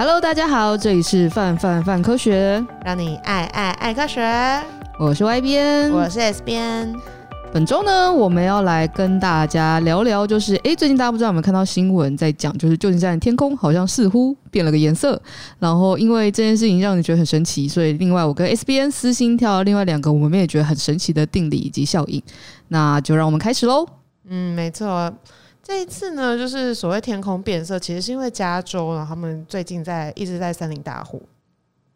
Hello，大家好，这里是范范范科学，让你爱爱爱科学。我是 Y 编，我是 S 编。本周呢，我们要来跟大家聊聊，就是哎，最近大家不知道有没有看到新闻在讲，就是旧金山的天空好像似乎变了个颜色。然后因为这件事情让你觉得很神奇，所以另外我跟 S B N 私心跳了另外两个我们也觉得很神奇的定理以及效应。那就让我们开始喽。嗯，没错。这一次呢，就是所谓天空变色，其实是因为加州，然后他们最近在一直在森林大火，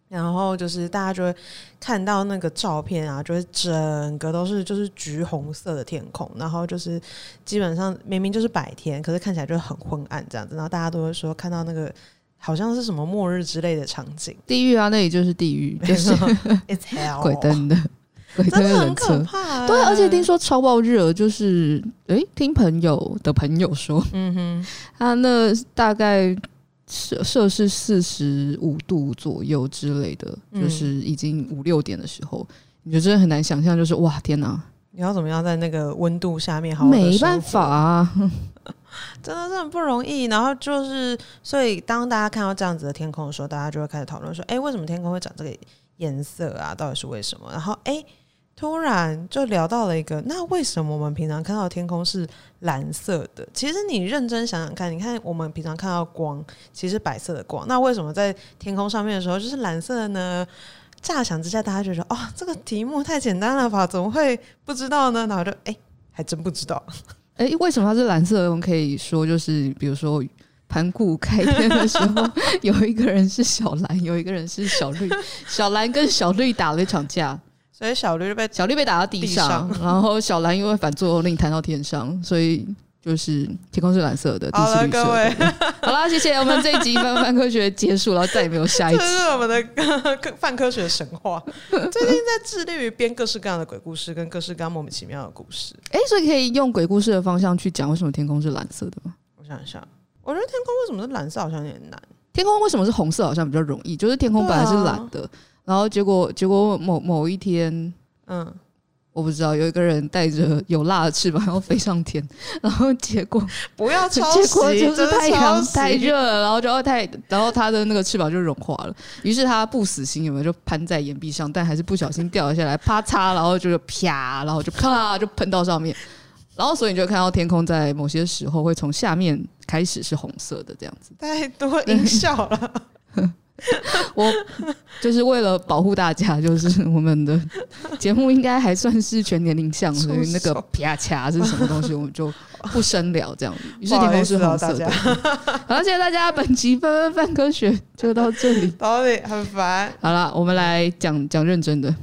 然后就是大家就会看到那个照片啊，就是整个都是就是橘红色的天空，然后就是基本上明明就是白天，可是看起来就很昏暗这样子，然后大家都会说看到那个好像是什么末日之类的场景，地狱啊，那里就是地狱，就是 It's hell 鬼灯的。鬼灯人车，对，而且听说超爆热，就是诶、欸，听朋友的朋友说，嗯哼，他 那大概摄摄氏四十五度左右之类的，嗯、就是已经五六点的时候，你就真的很难想象，就是哇，天哪，你要怎么样在那个温度下面好好？没办法啊，真的是很不容易。然后就是，所以当大家看到这样子的天空的时候，大家就会开始讨论说，哎、欸，为什么天空会长这个颜色啊？到底是为什么？然后，哎、欸。突然就聊到了一个，那为什么我们平常看到天空是蓝色的？其实你认真想想看，你看我们平常看到光，其实白色的光，那为什么在天空上面的时候就是蓝色的呢？乍想之下，大家就觉得哦，这个题目太简单了吧？怎么会不知道呢？然后就哎、还真不知道。哎、为什么它是蓝色的？我们可以说就是，比如说盘古开天的时候，有一个人是小蓝，有一个人是小绿，小蓝跟小绿打了一场架。所以小绿被小绿被打到地上，地上 然后小蓝因为反作用力弹到天上，所以就是天空是蓝色的，地是绿色的。好了，各位，好啦，谢谢我们这一集范范科学结束了，然后再也没有下一集。这是我们的范科学神话。最近在致力于编各式各样的鬼故事，跟各式各样莫名其妙的故事。哎、欸，所以可以用鬼故事的方向去讲为什么天空是蓝色的吗？我想一下，我觉得天空为什么是蓝色好像有点难。天空为什么是红色好像比较容易？就是天空本来是蓝的。然后结果，结果某某一天，嗯，我不知道有一个人带着有蜡的翅膀，然后飞上天，然后结果不要 抄袭，结果就是太阳太热了，然后就太，然后他的那个翅膀就融化了，于是他不死心，有没有？就攀在岩壁上，但还是不小心掉了下来，啪嚓，然后就是啪，然后就啪就喷到上面，然后所以你就看到天空在某些时候会从下面开始是红色的这样子，太多音效了。我就是为了保护大家，就是我们的节目应该还算是全年龄向，所以那个啪嚓是什么东西，我们就不深聊这样子。于是天空是红色的。好，谢谢大家，本期分分范科学就到这里，到这里很烦。好了，我们来讲讲认真的。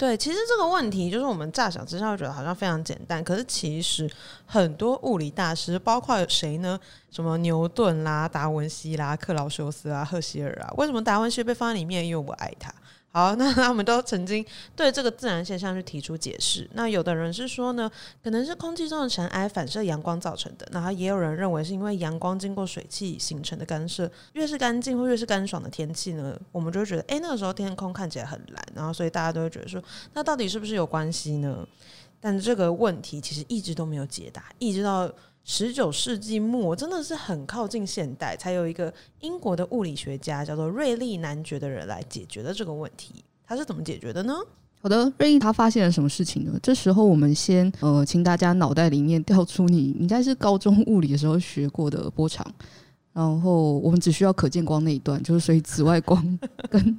对，其实这个问题就是我们乍想之下会觉得好像非常简单，可是其实很多物理大师，包括谁呢？什么牛顿啦、达文西啦、克劳修斯啊、赫歇尔啊？为什么达文西被放在里面？因为我爱他。好，那他们都曾经对这个自然现象去提出解释。那有的人是说呢，可能是空气中的尘埃反射阳光造成的。那也有人认为是因为阳光经过水汽形成的干涉。越是干净或越是干爽的天气呢，我们就会觉得，哎，那个时候天空看起来很蓝。然后，所以大家都会觉得说，那到底是不是有关系呢？但这个问题其实一直都没有解答，一直到。十九世纪末，真的是很靠近现代，才有一个英国的物理学家叫做瑞利男爵的人来解决了这个问题。他是怎么解决的呢？好的，瑞利他发现了什么事情呢？这时候我们先呃，请大家脑袋里面调出你应该是高中物理的时候学过的波长，然后我们只需要可见光那一段，就是所以紫外光跟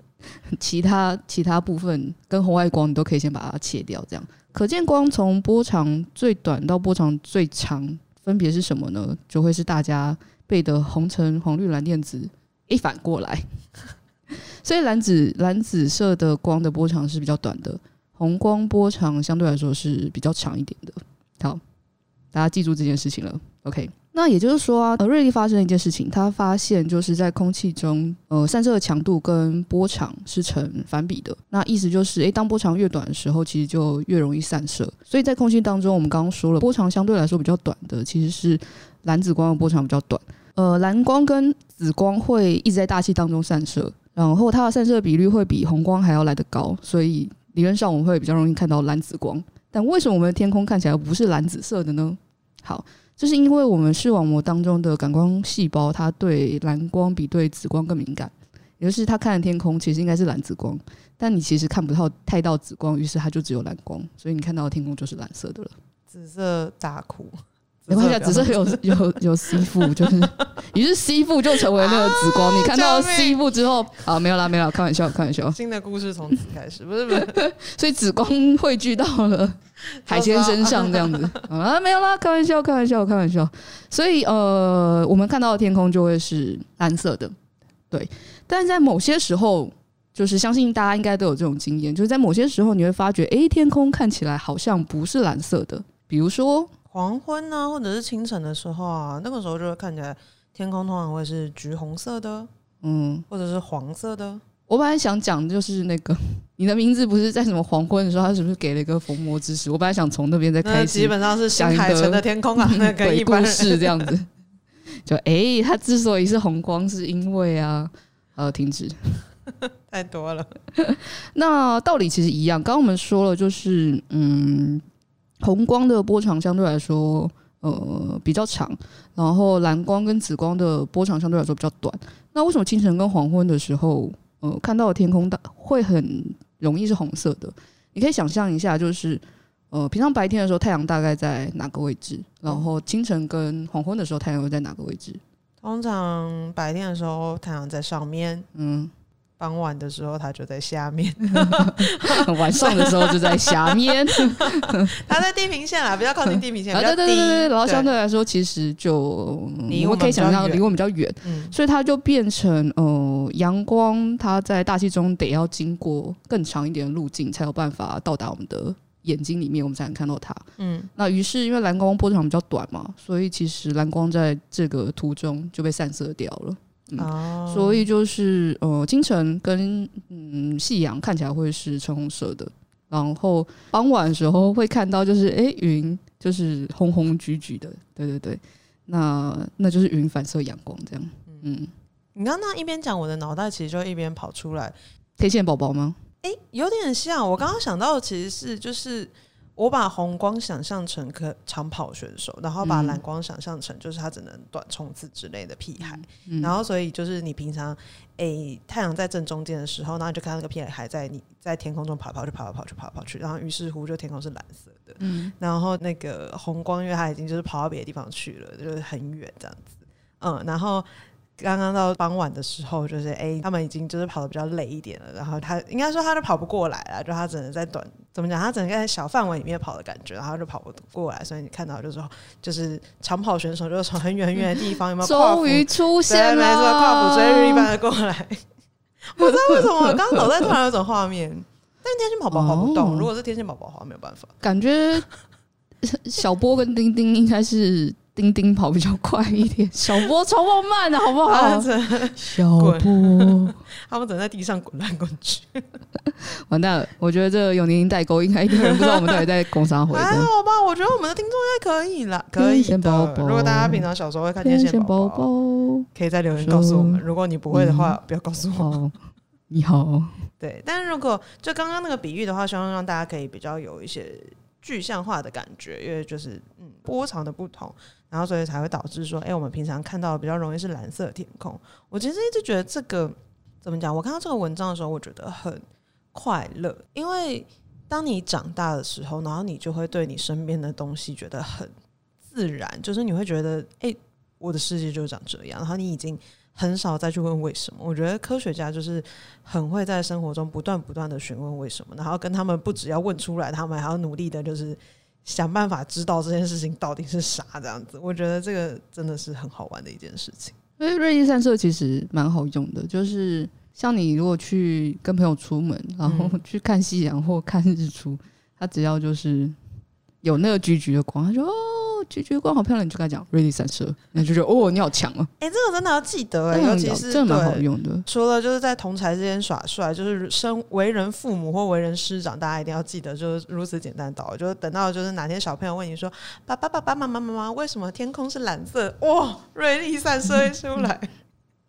其他其他部分跟红外光，你都可以先把它切掉。这样，可见光从波长最短到波长最长。分别是什么呢？就会是大家背的红橙黄绿蓝靛紫，一反过来，所以蓝紫蓝紫色的光的波长是比较短的，红光波长相对来说是比较长一点的。好，大家记住这件事情了。OK，那也就是说啊，呃，瑞利发生了一件事情，他发现就是在空气中，呃，散射的强度跟波长是成反比的。那意思就是，诶，当波长越短的时候，其实就越容易散射。所以在空气当中，我们刚刚说了，波长相对来说比较短的，其实是蓝紫光的波长比较短。呃，蓝光跟紫光会一直在大气当中散射，然后它的散射比率会比红光还要来得高，所以理论上我们会比较容易看到蓝紫光。但为什么我们的天空看起来不是蓝紫色的呢？好。就是因为我们视网膜当中的感光细胞，它对蓝光比对紫光更敏感，也就是它看的天空其实应该是蓝紫光，但你其实看不到太到紫光，于是它就只有蓝光，所以你看到的天空就是蓝色的了。紫色大哭。没关系，只是有有有吸附，就是于是吸附就成为那个紫光。啊、你看到吸附之后，啊，没有啦，没有啦，开玩笑，开玩笑。新的故事从此开始，不是不是，所以紫光汇聚到了 海鲜身上，这样子啊，没有啦，开玩笑，开玩笑，开玩笑。所以呃，我们看到的天空就会是蓝色的，对。但是在某些时候，就是相信大家应该都有这种经验，就是在某些时候你会发觉，哎，天空看起来好像不是蓝色的，比如说。黄昏啊，或者是清晨的时候啊，那个时候就会看起来天空通常会是橘红色的，嗯，或者是黄色的。我本来想讲就是那个你的名字不是在什么黄昏的时候，他是不是给了一个逢魔之石？我本来想从那边再开始，基本上是新海诚的天空啊，那个 一故事这样子。就哎、欸，它之所以是红光，是因为啊，呃，停止，太多了。那道理其实一样，刚刚我们说了，就是嗯。红光的波长相对来说，呃，比较长，然后蓝光跟紫光的波长相对来说比较短。那为什么清晨跟黄昏的时候，呃，看到的天空大会很容易是红色的？你可以想象一下，就是呃，平常白天的时候太阳大概在哪个位置？然后清晨跟黄昏的时候太阳会在哪个位置？通常白天的时候太阳在上面，嗯。傍晚的时候，它就在下面；晚上的时候就在下面。它在地平线啊，比较靠近地平线，比较低。对对对，然后相对来说，其实就你我们可以想象离我们比较远，所以它就变成呃，阳光它在大气中得要经过更长一点的路径，才有办法到达我们的眼睛里面，我们才能看到它。嗯，那于是因为蓝光波长比较短嘛，所以其实蓝光在这个途中就被散射掉了。嗯，oh. 所以就是呃，清晨跟嗯夕阳看起来会是橙红色的，然后傍晚的时候会看到就是哎云就是红红橘橘的，对对对，那那就是云反射阳光这样。嗯，你刚刚一边讲，我的脑袋其实就一边跑出来天线宝宝吗？哎，有点像。我刚刚想到的其实是就是。我把红光想象成可长跑选手，然后把蓝光想象成就是他只能短冲刺之类的屁孩，嗯、然后所以就是你平常诶、欸、太阳在正中间的时候，然后你就看到那个屁孩还在你在天空中跑跑去跑跑跑去跑跑去，然后于是乎就天空是蓝色的，嗯、然后那个红光因为他已经就是跑到别的地方去了，就是很远这样子，嗯，然后。刚刚到傍晚的时候，就是哎、欸，他们已经就是跑的比较累一点了，然后他应该说他都跑不过来了，就他只能在短怎么讲，他整个在小范围里面跑的感觉，然后就跑不过来，所以你看到就是说，就是长跑选手就是从很远很远的地方有没有终于出现了，没错，跨步追日一般的过来。我不知道为什么我刚刚脑袋突然有种画面，但是天线宝宝跑不动，哦、如果是天线宝宝的话，没有办法，感觉 小波跟丁丁应该是。丁丁跑比较快一点，小波超跑慢的，好不好？小波，他们整在地上滚来滚去，完蛋了！我觉得这个有年龄代沟，应该一堆人不知道我们到底在工商回。还好吧？我觉得我们的听众应该可以了，可以的。如果大家平常小时候会看天线宝宝，可以在留言告诉我们。如果你不会的话，不要告诉我。你好，对。但是如果就刚刚那个比喻的话，希望让大家可以比较有一些具象化的感觉，因为就是嗯波长的不同。然后所以才会导致说，哎，我们平常看到比较容易是蓝色天空。我其实一直觉得这个怎么讲？我看到这个文章的时候，我觉得很快乐，因为当你长大的时候，然后你就会对你身边的东西觉得很自然，就是你会觉得，哎，我的世界就长这样。然后你已经很少再去问为什么。我觉得科学家就是很会在生活中不断不断的询问为什么，然后跟他们不只要问出来，他们还要努力的，就是。想办法知道这件事情到底是啥，这样子，我觉得这个真的是很好玩的一件事情。因为瑞丽散射其实蛮好用的，就是像你如果去跟朋友出门，然后去看夕阳或看日出，它只要就是有那个橘橘的光，他说哦。橘橘光好漂亮，你就跟他讲瑞丽散射，那就觉得哦，你好强啊！哎、欸，这个真的要记得哎、欸，尤其是真的蛮好用的。除了就是在同才之间耍帅，就是身为人父母或为人师长，大家一定要记得，就是如此简单的道理。就是等到就是哪天小朋友问你说：“爸爸、爸爸妈妈、妈妈，为什么天空是蓝色？”哇，瑞丽散射一出来，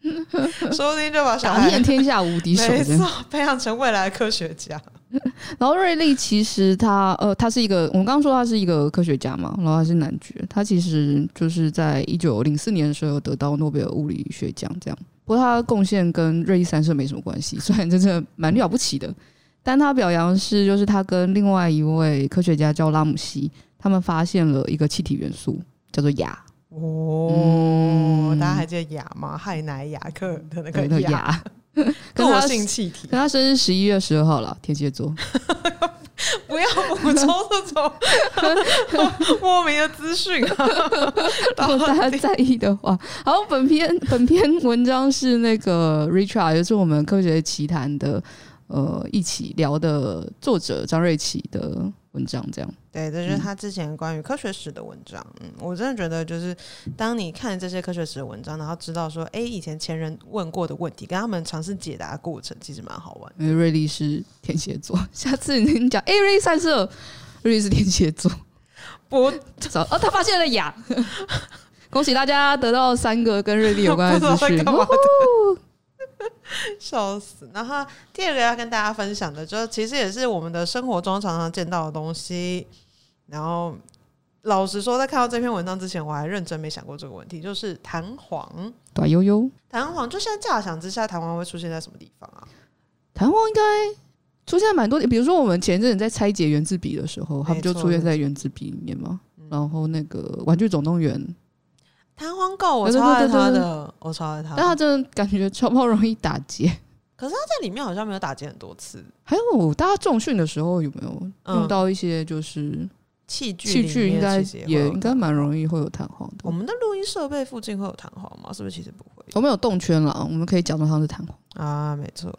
说不定就把小孩打遍天下无敌手，没错，培养成未来的科学家。然后瑞丽其实他呃，他是一个，我们刚刚说他是一个科学家嘛，然后他是男爵，他其实就是在一九零四年的时候得到诺贝尔物理学奖这样。不过他的贡献跟瑞利三射没什么关系，虽然真的蛮了不起的。但他表扬是，就是他跟另外一位科学家叫拉姆西，他们发现了一个气体元素，叫做氩。哦、嗯，大家还记得雅吗？氦氖氬氪的那个雅，惰 性气体。跟他生日十一月十二号了，天蝎座。不要补充这种 莫名的资讯啊！如果大家在意的话，好，本篇本篇文章是那个 Richard，也是我们科学奇谈的。呃，一起聊的作者张瑞琪的文章，这样对，这就是他之前关于科学史的文章。嗯，我真的觉得，就是当你看这些科学史的文章，然后知道说，哎，以前前人问过的问题，跟他们尝试解答的过程，其实蛮好玩。因为瑞丽是天蝎座，下次你讲，哎，瑞利散射，瑞丽是天蝎座，不，哦，他发现了雅，恭喜大家得到三个跟瑞丽有关的资讯。笑死！然后第二个要跟大家分享的，就其实也是我们的生活中常常见到的东西。然后老实说，在看到这篇文章之前，我还认真没想过这个问题，就是弹簧。对悠悠，弹簧就现在乍想之下，弹簧会出现在什么地方啊？弹簧应该出现在蛮多，比如说我们前阵子在拆解原子笔的时候，它不就出现在原子笔里面吗？然后那个玩具总动员。弹簧狗，我超爱它的，我超爱它。但它真的感觉超不容易打结，可是它在里面好像没有打结很多次。还有大家重训的时候有没有用到一些就是器具？器具应该也应该蛮容易会有弹簧的。我们的录音设备附近会有弹簧吗？是不是其实不会？我们有动圈了，我们可以假装它是弹簧啊，没错。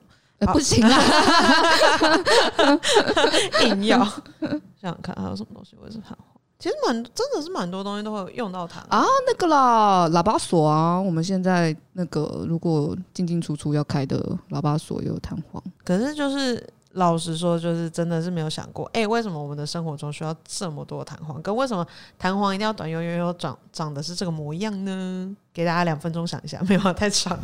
不行啊，硬要 想想看还有什么东西会是弹簧。其实蛮真的是蛮多东西都会用到它啊，那个啦，喇叭锁啊，我们现在那个如果进进出出要开的喇叭锁也有弹簧。可是就是老实说，就是真的是没有想过，哎、欸，为什么我们的生活中需要这么多弹簧？跟为什么弹簧一定要短悠悠悠长长的是这个模样呢？给大家两分钟想一下，没有太长。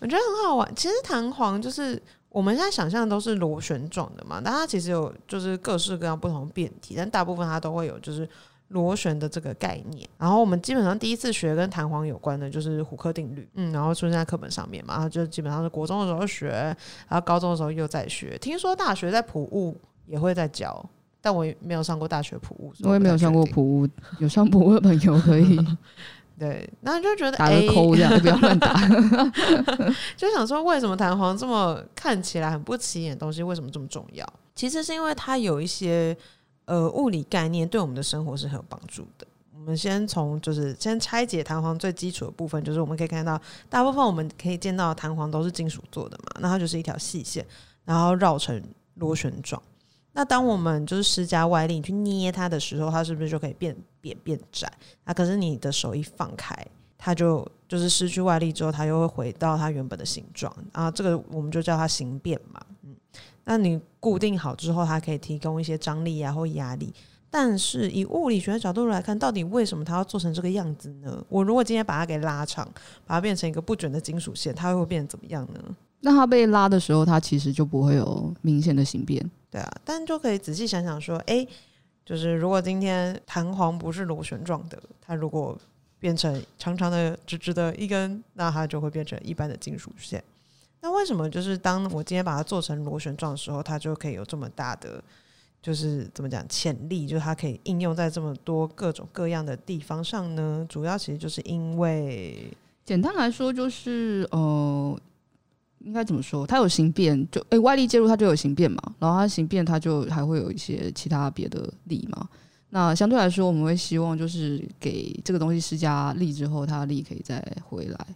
我觉得很好玩。其实弹簧就是。我们现在想象的都是螺旋状的嘛，但它其实有就是各式各样不同的变体，但大部分它都会有就是螺旋的这个概念。然后我们基本上第一次学跟弹簧有关的就是虎克定律，嗯，然后出现在课本上面嘛，然后就基本上是国中的时候学，然后高中的时候又在学。听说大学在普物也会在教，但我也没有上过大学普物，我也没有上过普物，有上普物的朋友可以。对，然后就觉得打个扣这样，不要乱打。就想说，为什么弹簧这么看起来很不起眼的东西，为什么这么重要？其实是因为它有一些呃物理概念，对我们的生活是很有帮助的。我们先从就是先拆解弹簧最基础的部分，就是我们可以看到，大部分我们可以见到的弹簧都是金属做的嘛，那它就是一条细线，然后绕成螺旋状。那当我们就是施加外力去捏它的时候，它是不是就可以变扁变窄？啊，可是你的手一放开，它就就是失去外力之后，它又会回到它原本的形状啊。这个我们就叫它形变嘛。嗯，那你固定好之后，它可以提供一些张力啊或压力。但是以物理学的角度来看，到底为什么它要做成这个样子呢？我如果今天把它给拉长，把它变成一个不卷的金属线，它会变成怎么样呢？那它被拉的时候，它其实就不会有明显的形变。对啊，但就可以仔细想想说，哎，就是如果今天弹簧不是螺旋状的，它如果变成长长的、直直的一根，那它就会变成一般的金属线。那为什么就是当我今天把它做成螺旋状的时候，它就可以有这么大的，就是怎么讲潜力，就是它可以应用在这么多各种各样的地方上呢？主要其实就是因为，简单来说就是呃。应该怎么说？它有形变，就诶、外力介入它就有形变嘛。然后它形变，它就还会有一些其他别的力嘛。那相对来说，我们会希望就是给这个东西施加力之后，它的力可以再回来。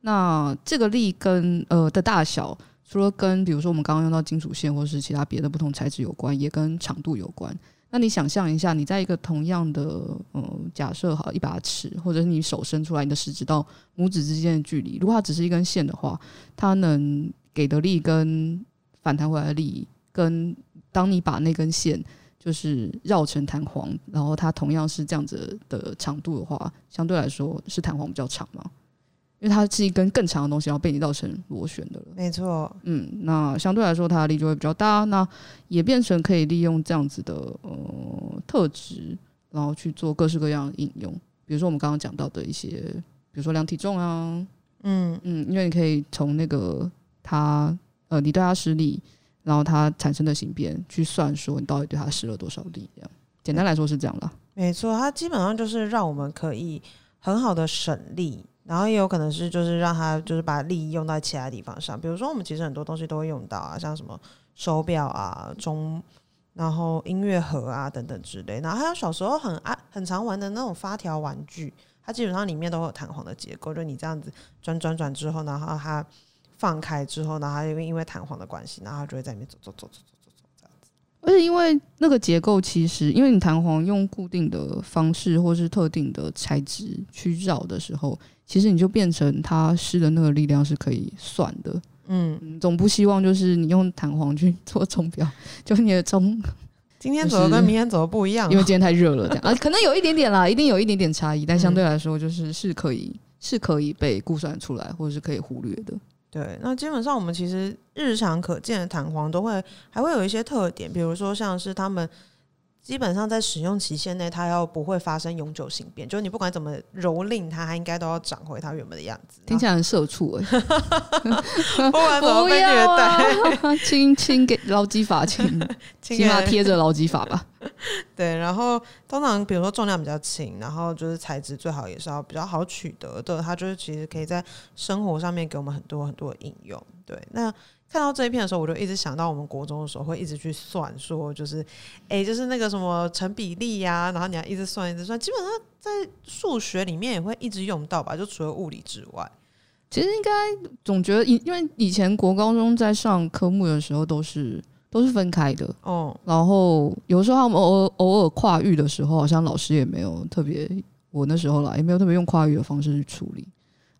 那这个力跟呃的大小，除了跟比如说我们刚刚用到金属线或是其他别的不同材质有关，也跟长度有关。那你想象一下，你在一个同样的，呃，假设好一把尺，或者是你手伸出来，你的食指到拇指之间的距离，如果它只是一根线的话，它能给的力跟反弹回来的力，跟当你把那根线就是绕成弹簧，然后它同样是这样子的长度的话，相对来说是弹簧比较长嘛。因为它是一根更长的东西，然后被你绕成螺旋的了。没错，嗯，那相对来说它的力就会比较大，那也变成可以利用这样子的呃特质，然后去做各式各样的应用。比如说我们刚刚讲到的一些比如说量体重啊，嗯嗯，因为你可以从那个它呃，你对它施力，然后它产生的形变去算说你到底对它施了多少力，这样简单来说是这样啦。没错，它基本上就是让我们可以很好的省力，然后也有可能是就是让他就是把力用在其他地方上，比如说我们其实很多东西都会用到啊，像什么手表啊、钟，然后音乐盒啊等等之类，然后还有小时候很爱很常玩的那种发条玩具。它基本上里面都有弹簧的结构，就你这样子转转转之后，然后它放开之后，然后它因为因为弹簧的关系，然后它就会在里面走走走走走。而且因为那个结构其实，因为你弹簧用固定的方式或是特定的材质去绕的时候，其实你就变成它施的那个力量是可以算的。嗯，总不希望就是你用弹簧去做钟表，就是你的钟。今天走的跟明天走的不一样，因为今天太热了，这样啊，可能有一点点啦，一定有一点点差异，但相对来说就是是可以是可以被估算出来，或者是可以忽略的。对，那基本上我们其实日常可见的弹簧都会还会有一些特点，比如说像是他们。基本上在使用期限内，它要不会发生永久性变，就是你不管怎么蹂躏它，它应该都要长回它原本的样子。听起来很社畜哎、欸，不管怎么被虐待，亲亲给劳基法，亲 起码贴着劳基法吧。对，然后通常比如说重量比较轻，然后就是材质最好也是要比较好取得的，它就是其实可以在生活上面给我们很多很多的应用。对，那。看到这一片的时候，我就一直想到我们国中的时候会一直去算，说就是，哎、欸，就是那个什么成比例呀、啊，然后你要一直算一直算，基本上在数学里面也会一直用到吧，就除了物理之外，其实应该总觉得，因因为以前国高中在上科目的时候都是都是分开的，哦，然后有时候他们偶尔偶尔跨域的时候，好像老师也没有特别，我那时候啦也没有特别用跨域的方式去处理。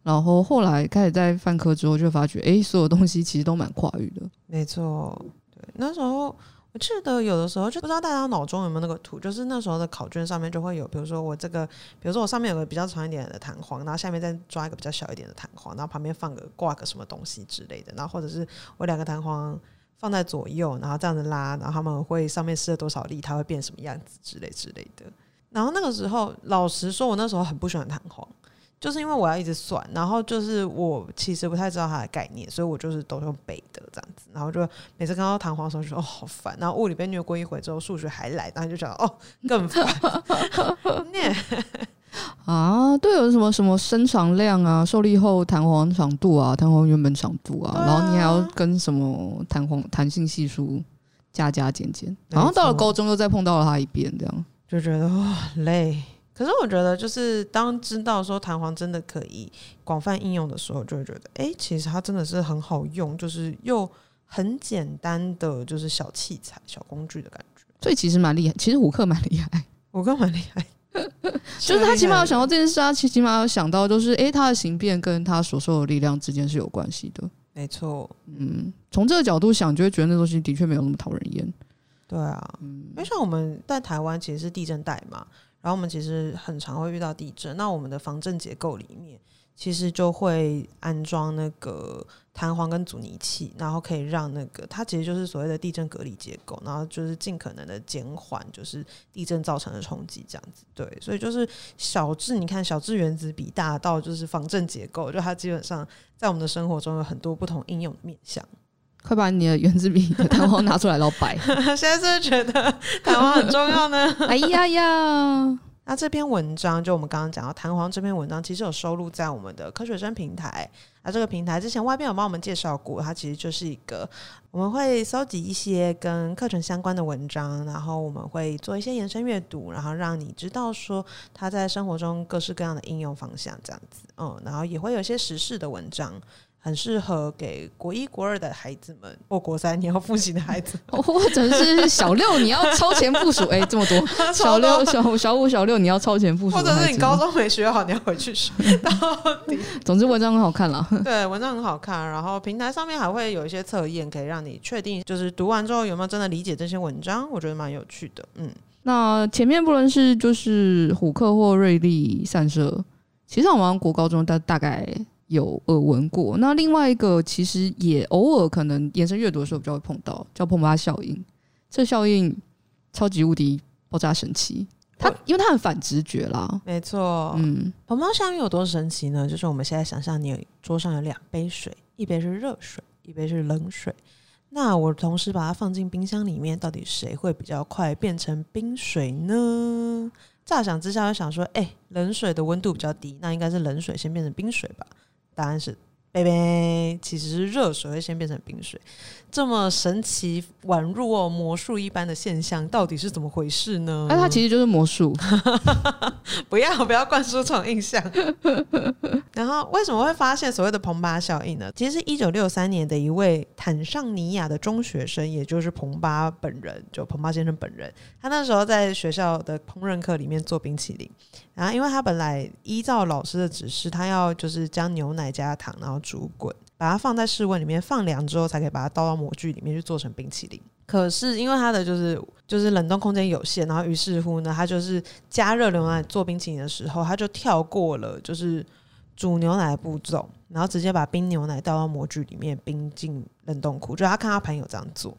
然后后来开始在泛科之后，就发觉，哎，所有东西其实都蛮跨域的。没错，对，那时候我记得有的时候就不知道大家脑中有没有那个图，就是那时候的考卷上面就会有，比如说我这个，比如说我上面有个比较长一点的弹簧，然后下面再抓一个比较小一点的弹簧，然后旁边放个挂个什么东西之类的，然后或者是我两个弹簧放在左右，然后这样子拉，然后他们会上面施了多少力，它会变什么样子之类之类的。然后那个时候，老实说，我那时候很不喜欢弹簧。就是因为我要一直算，然后就是我其实不太知道它的概念，所以我就是都用背的这样子，然后就每次看到弹簧的时候就说哦好烦，然后物理被虐过一回之后，数学还来，然后就觉得哦更烦。念啊，对，有什么什么伸长量啊，受力后弹簧长度啊，弹簧原本长度啊，啊然后你还要跟什么弹簧弹性系数加加减减，然后到了高中又再碰到了它一遍，这样就觉得哇、哦、累。可是我觉得，就是当知道说弹簧真的可以广泛应用的时候，就会觉得，哎、欸，其实它真的是很好用，就是又很简单的，就是小器材、小工具的感觉。所以其实蛮厉害，其实虎克蛮厉害，虎克蛮厉害，就是他起码有想到这件事啊，起起码有想到，就是哎，它的形变跟它所受的力量之间是有关系的。没错，嗯，从这个角度想，就会觉得那东西的确没有那么讨人厌。对啊，嗯，因为像我们在台湾其实是地震带嘛。然后我们其实很常会遇到地震，那我们的防震结构里面其实就会安装那个弹簧跟阻尼器，然后可以让那个它其实就是所谓的地震隔离结构，然后就是尽可能的减缓就是地震造成的冲击这样子。对，所以就是小至你看小至原子比，大到就是防震结构，就它基本上在我们的生活中有很多不同应用的面向。快把你的原子笔的弹簧拿出来，然后摆。现在是不是觉得 弹簧很重要呢？哎呀呀！那这篇文章就我们刚刚讲到弹簧这篇文章，其实有收录在我们的科学生平台。那这个平台之前外边有帮我们介绍过，它其实就是一个我们会搜集一些跟课程相关的文章，然后我们会做一些延伸阅读，然后让你知道说它在生活中各式各样的应用方向这样子。嗯，然后也会有一些时事的文章。很适合给国一、国二的孩子们，或国三你要复习的孩子，或者是小六你要超前部署。哎、欸，这么多，小六、小小五、小六你要超前部署，或者是你高中没学好，你要回去学。到底，总之文章很好看啦。对，文章很好看，然后平台上面还会有一些测验，可以让你确定，就是读完之后有没有真的理解这些文章。我觉得蛮有趣的。嗯，那前面不论是就是虎克或瑞丽散射，其实我们国高中大大概。有耳闻过，那另外一个其实也偶尔可能延伸阅读的时候比较会碰到，叫碰巴效应。这效应超级无敌爆炸神奇它因为它很反直觉啦，没错。嗯，膨发效应有多神奇呢？就是我们现在想象，你桌上有两杯水，一杯是热水，一杯是冷水。那我同时把它放进冰箱里面，到底谁会比较快变成冰水呢？乍想之下就想说，哎、欸，冷水的温度比较低，那应该是冷水先变成冰水吧？答案是。贝贝，其实是热水会先变成冰水，这么神奇宛若魔术一般的现象，到底是怎么回事呢？那、啊、它其实就是魔术，不要不要灌输这种印象。然后为什么会发现所谓的彭巴效应呢？其实一九六三年的一位坦尚尼亚的中学生，也就是彭巴本人，就彭巴先生本人，他那时候在学校的烹饪课里面做冰淇淋。然后，因为他本来依照老师的指示，他要就是将牛奶加糖，然后煮滚，把它放在室温里面放凉之后，才可以把它倒到模具里面去做成冰淇淋。可是因为它的就是就是冷冻空间有限，然后于是乎呢，他就是加热牛奶做冰淇淋的时候，他就跳过了就是煮牛奶的步骤，然后直接把冰牛奶倒到模具里面冰进冷冻库。就他看他朋友这样做。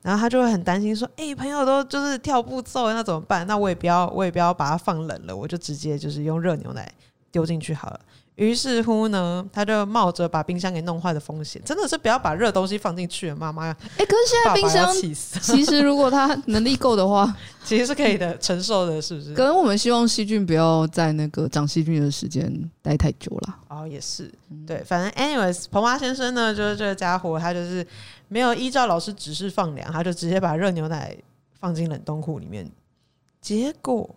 然后他就会很担心，说：“哎、朋友都就是跳步骤，那怎么办？那我也不要，我也不要把它放冷了，我就直接就是用热牛奶丢进去好了。”于是乎呢，他就冒着把冰箱给弄坏的风险，真的是不要把热东西放进去了，妈妈呀！哎、欸，可是现在冰箱其实如果他能力够的话，其实是可以的，承受的，是不是？可能我们希望细菌不要在那个长细菌的时间待太久了。哦，也是，对，反正 anyways，彭华先生呢，就是这个家伙，他就是没有依照老师指示放凉，他就直接把热牛奶放进冷冻库里面，结果。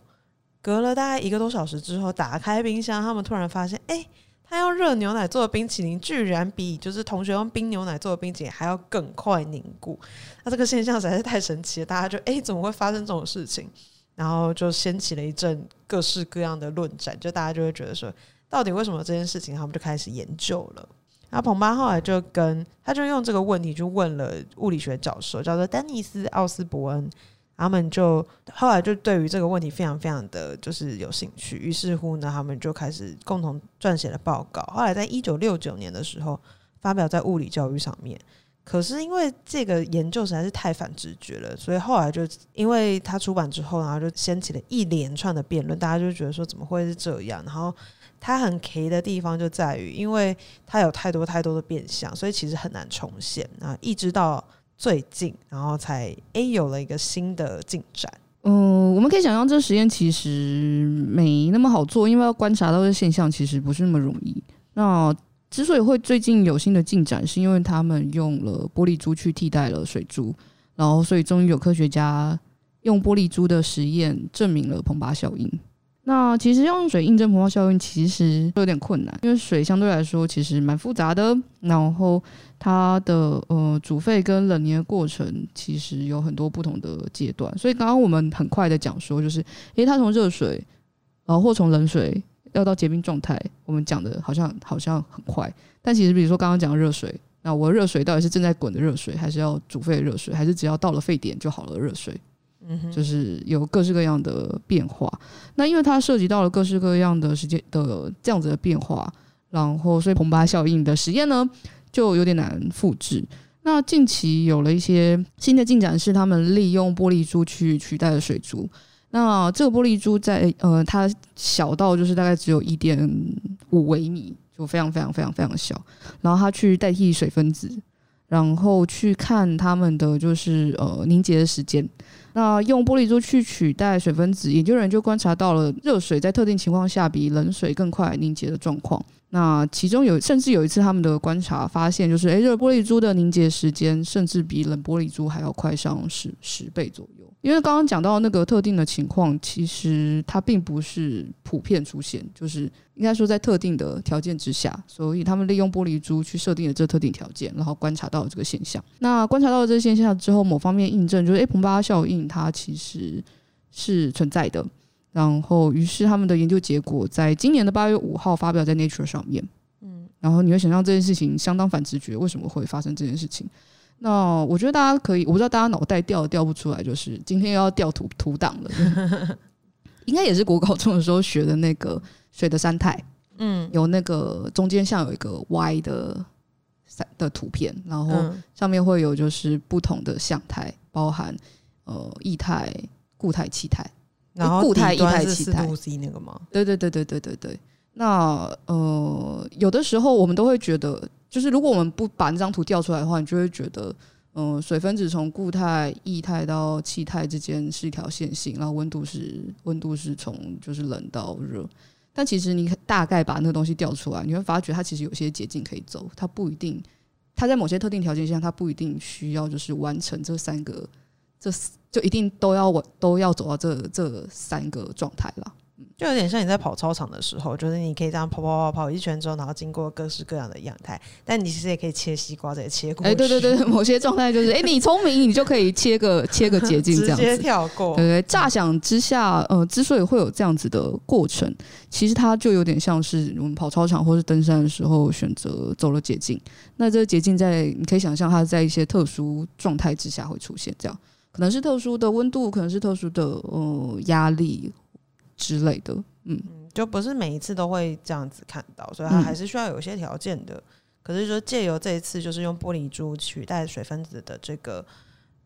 隔了大概一个多小时之后，打开冰箱，他们突然发现，哎、他用热牛奶做的冰淇淋，居然比就是同学用冰牛奶做的冰淇淋还要更快凝固。那这个现象实在是太神奇了，大家就哎、怎么会发生这种事情？然后就掀起了一阵各式各样的论战，就大家就会觉得说，到底为什么这件事情？他们就开始研究了。然后彭巴后来就跟他就用这个问题去问了物理学教授，叫做丹尼斯奥斯伯恩。他们就后来就对于这个问题非常非常的就是有兴趣，于是乎呢，他们就开始共同撰写了报告。后来在一九六九年的时候，发表在《物理教育》上面。可是因为这个研究实在是太反直觉了，所以后来就因为它出版之后，然后就掀起了一连串的辩论。大家就觉得说，怎么会是这样？然后它很 K 的地方就在于，因为它有太多太多的变相，所以其实很难重现啊，一直到。最近，然后才诶有了一个新的进展。嗯，我们可以想象，这个实验其实没那么好做，因为要观察到的现象其实不是那么容易。那之所以会最近有新的进展，是因为他们用了玻璃珠去替代了水珠，然后所以终于有科学家用玻璃珠的实验证明了彭巴效应。那其实用水印证彭巴效应其实有点困难，因为水相对来说其实蛮复杂的，然后它的呃煮沸跟冷凝的过程其实有很多不同的阶段，所以刚刚我们很快的讲说，就是诶，它从热水呃或从冷水要到结冰状态，我们讲的好像好像很快，但其实比如说刚刚讲的热水，那我热水到底是正在滚的热水，还是要煮沸的热水，还是只要到了沸点就好了热水？就是有各式各样的变化，那因为它涉及到了各式各样的时间的这样子的变化，然后所以彭巴效应的实验呢就有点难复制。那近期有了一些新的进展，是他们利用玻璃珠去取代了水珠。那这个玻璃珠在呃，它小到就是大概只有一点五微米，就非常非常非常非常小，然后它去代替水分子，然后去看它们的就是呃凝结的时间。那用玻璃珠去取代水分子，研究人员就观察到了热水在特定情况下比冷水更快凝结的状况。那其中有甚至有一次他们的观察发现，就是诶，热玻璃珠的凝结时间甚至比冷玻璃珠还要快上十十倍左右。因为刚刚讲到那个特定的情况，其实它并不是普遍出现，就是应该说在特定的条件之下，所以他们利用玻璃珠去设定了这特定条件，然后观察到了这个现象。那观察到了这个现象之后，某方面印证就是，诶，彭巴效应它其实是存在的。然后，于是他们的研究结果在今年的八月五号发表在 Nature 上面。嗯，然后你会想象这件事情相当反直觉，为什么会发生这件事情？那我觉得大家可以，我不知道大家脑袋掉掉不出来，就是今天又要掉图图档了，应该也是国高中的时候学的那个水的三态，嗯，有那个中间像有一个 Y 的三的图片，然后上面会有就是不同的相态，包含呃液态、固态、气态，然后固态、液态、是气态 4-5-C 那个吗？对对对对对对对。那呃，有的时候我们都会觉得，就是如果我们不把那张图调出来的话，你就会觉得，嗯、呃，水分子从固态、液态到气态之间是一条线性，然后温度是温度是从就是冷到热。但其实你大概把那个东西调出来，你会发觉它其实有些捷径可以走，它不一定，它在某些特定条件下，它不一定需要就是完成这三个，这就一定都要我都要走到这这三个状态了。就有点像你在跑操场的时候，就是你可以这样跑跑跑跑一圈之后，然后经过各式各样的样态，但你其实也可以切西瓜，再切过去。哎，对对对，某些状态就是，哎，你聪明，你就可以切个切个捷径，这样子。直接跳过。对对，乍想之下，呃，之所以会有这样子的过程，其实它就有点像是我们跑操场或是登山的时候选择走了捷径。那这个捷径在你可以想象，它在一些特殊状态之下会出现，这样可能是特殊的温度，可能是特殊的呃压力。之类的，嗯，就不是每一次都会这样子看到，所以它还是需要有一些条件的。嗯、可是说借由这一次，就是用玻璃珠取代水分子的这个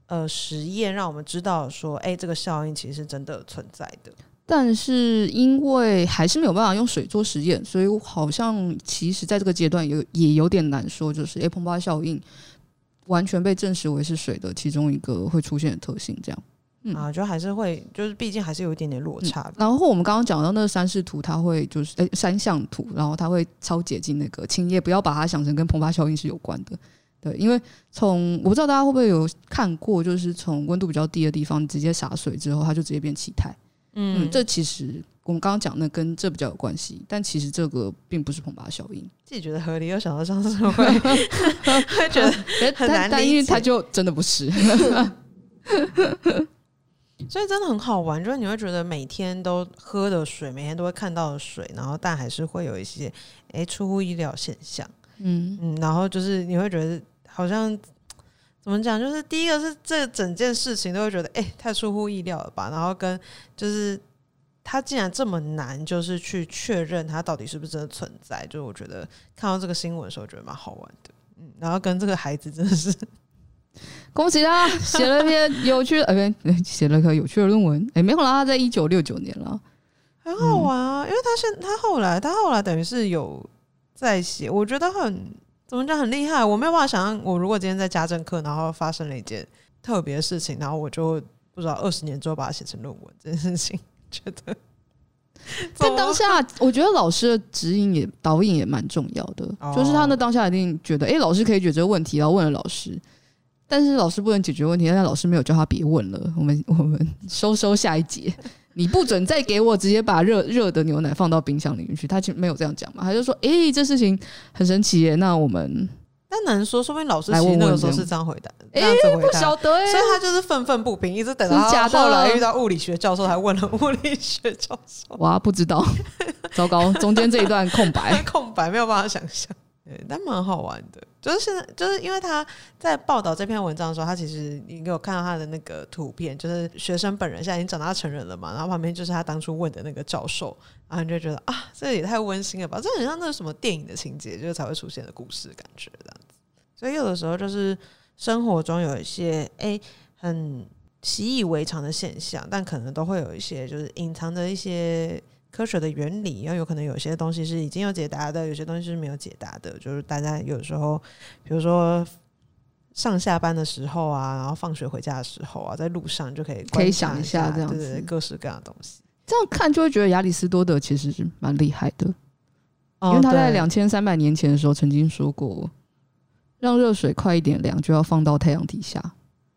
呃实验，让我们知道说，哎、欸，这个效应其实是真的存在的。但是因为还是没有办法用水做实验，所以好像其实在这个阶段有也有点难说，就是哎，蓬巴效应完全被证实为是水的其中一个会出现的特性，这样。嗯啊，就还是会，就是毕竟还是有一点点落差、嗯。然后我们刚刚讲到那个三视图，它会就是诶三项图，然后它会超接近那个，请也不要把它想成跟蓬发效应是有关的。对，因为从我不知道大家会不会有看过，就是从温度比较低的地方直接洒水之后，它就直接变气态。嗯，这其实我们刚刚讲的跟这比较有关系，但其实这个并不是蓬巴效应。自己觉得合理，又想到上次会 会觉得很难理解，但因为它就真的不是。所以真的很好玩，就是你会觉得每天都喝的水，每天都会看到的水，然后但还是会有一些哎、欸、出乎意料现象，嗯嗯，然后就是你会觉得好像怎么讲，就是第一个是这整件事情都会觉得哎、欸、太出乎意料了吧，然后跟就是他竟然这么难，就是去确认他到底是不是真的存在，就是我觉得看到这个新闻的时候觉得蛮好玩的，嗯，然后跟这个孩子真的是。恭喜他写了一篇有趣的，呃，写了个有趣的论文。哎，没有啦，他在一九六九年了，很好玩啊。因为他现他后来他后来等于是有在写，我觉得很怎么讲很厉害。我没有办法想象，我如果今天在家政课，然后发生了一件特别的事情，然后我就不知道二十年之后把它写成论文这件事情，觉得 在当下，我觉得老师的指引也导引也蛮重要的，哦、就是他那当下一定觉得，哎，老师可以解决这个问题，然后问了老师。但是老师不能解决问题，但老师没有叫他别问了。我们我们收收下一节，你不准再给我直接把热热的牛奶放到冰箱里面去。他其实没有这样讲嘛，他就说：“诶、欸，这事情很神奇耶。”那我们但难说，说不定老师其实那个时候是这样回答，哎、欸，不晓得耶，所以他就是愤愤不平，一直等到后来遇到物理学教授，还问了物理学教授。哇，不知道，糟糕，中间这一段空白，空白，没有办法想象。对，但蛮好玩的，就是现在，就是因为他在报道这篇文章的时候，他其实你有看到他的那个图片，就是学生本人现在已经长大成人了嘛，然后旁边就是他当初问的那个教授，然后你就觉得啊，这也太温馨了吧，这很像那什么电影的情节，就是才会出现的故事感觉这样子。所以有的时候就是生活中有一些哎、很习以为常的现象，但可能都会有一些就是隐藏的一些。科学的原理，然后有可能有些东西是已经有解答的，有些东西是没有解答的。就是大家有时候，比如说上下班的时候啊，然后放学回家的时候啊，在路上就可以可以想一下这样子，各式各样的东西。这样看就会觉得亚里士多德其实是蛮厉害的，因为他在两千三百年前的时候曾经说过，让热水快一点凉，就要放到太阳底下。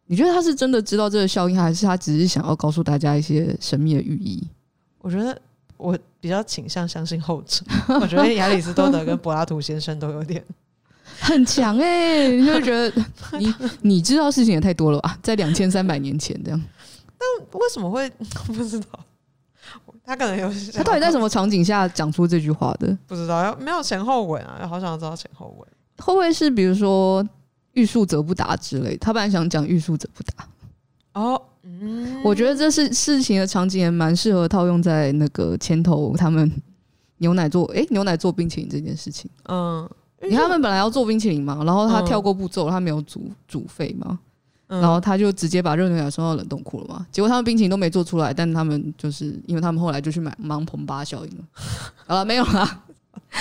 你觉得他是真的知道这个效应，还是他只是想要告诉大家一些神秘的寓意？我觉得。我比较倾向相信后者，我觉得亚里士多德跟柏拉图先生都有点 很强哎、欸，你就觉得 你你知道事情也太多了吧？在两千三百年前这样，但为什么会不知道？他可能有他到底在什么场景下讲出这句话的？不知道，没有前后文啊，好想知道前后文会不会是比如说欲速则不达之类？他本来想讲欲速则不达哦。嗯，我觉得这是事情的场景也蛮适合套用在那个前头他们牛奶做哎、欸、牛奶做冰淇淋这件事情。嗯，你看他们本来要做冰淇淋嘛，然后他跳过步骤，他没有煮煮沸嘛。嗯、然后他就直接把热牛奶送到冷冻库了嘛。结果他们冰淇淋都没做出来，但他们就是因为他们后来就去买盲蓬巴效应了。好了，没有啦。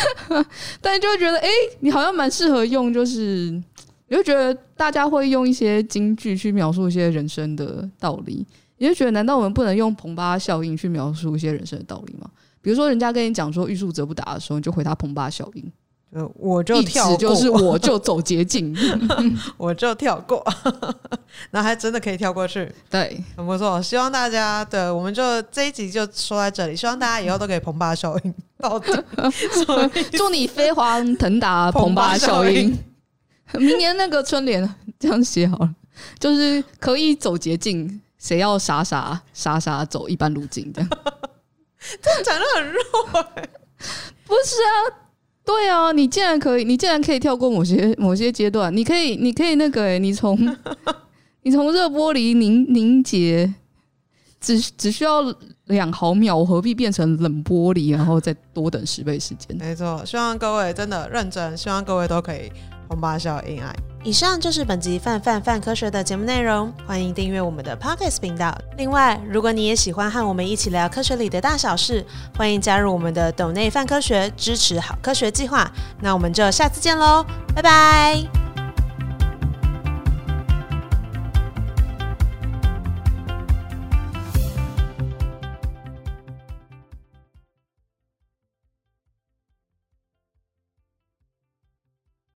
但就会觉得，哎、欸，你好像蛮适合用，就是你就觉得大家会用一些京剧去描述一些人生的道理，你就觉得，难道我们不能用蓬巴效应去描述一些人生的道理吗？比如说，人家跟你讲说“欲速则不达”的时候，你就回他蓬巴效应。呃，我就跳过，就是我就走捷径，我就跳过，那还真的可以跳过去，对，很不错。希望大家，对，我们就这一集就说在这里，希望大家以后都可以蓬巴效应 到底。祝你飞黄腾达，蓬巴效应。明年那个春联 这样写好了，就是可以走捷径，谁要傻傻傻傻走一般路径这样。这样讲的很弱，欸，不是啊。对啊，你竟然可以，你竟然可以跳过某些某些阶段，你可以，你可以那个、欸，你从你从热玻璃凝凝结，只只需要两毫秒，我何必变成冷玻璃，然后再多等十倍时间？没错，希望各位真的认真，希望各位都可以红包笑恩爱。以上就是本集泛泛泛科学的节目内容，欢迎订阅我们的 Podcast 频道。另外，如果你也喜欢和我们一起聊科学里的大小事，欢迎加入我们的斗内泛科学支持好科学计划。那我们就下次见喽，拜拜。